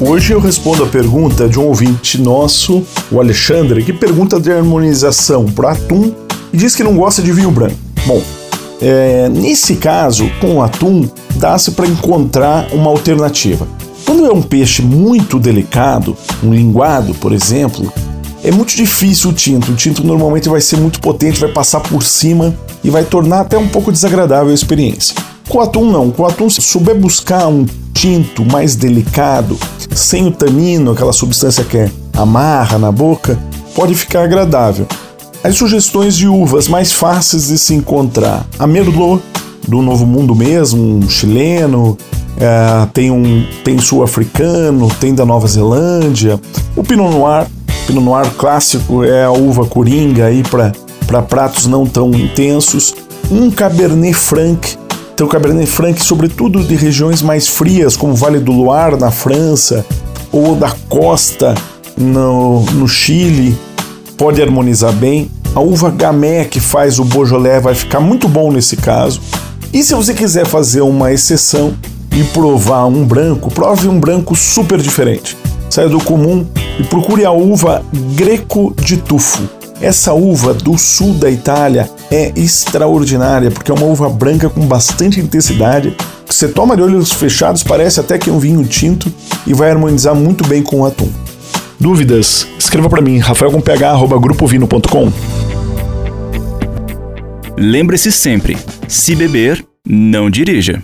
Hoje eu respondo a pergunta de um ouvinte nosso, o Alexandre, que pergunta de harmonização para atum e diz que não gosta de vinho branco. Bom, é, nesse caso, com o atum, dá-se para encontrar uma alternativa. Quando é um peixe muito delicado, um linguado, por exemplo, é muito difícil o tinto. O tinto normalmente vai ser muito potente, vai passar por cima e vai tornar até um pouco desagradável a experiência. Com o atum não, com o atum se souber buscar um tinto mais delicado, sem o tanino, aquela substância que é amarra na boca, pode ficar agradável. As sugestões de uvas mais fáceis de se encontrar: a Merlot, do Novo Mundo mesmo, um chileno, é, tem um tem sul-africano, tem da Nova Zelândia, o Pinot Noir, Pinot Noir clássico é a uva coringa aí para pratos não tão intensos, um Cabernet Franc tem o Cabernet Franc, sobretudo de regiões mais frias, como o Vale do Loire, na França, ou da costa, no, no Chile, pode harmonizar bem. A uva Gamay, que faz o Beaujolais, vai ficar muito bom nesse caso. E se você quiser fazer uma exceção e provar um branco, prove um branco super diferente. Saia do comum e procure a uva Greco de Tufo. Essa uva do sul da Itália é extraordinária porque é uma uva branca com bastante intensidade. Você toma de olhos fechados, parece até que é um vinho tinto e vai harmonizar muito bem com o atum. Dúvidas? Escreva para mim, rafaelcomph@grupovino.com. Lembre-se sempre: se beber, não dirija.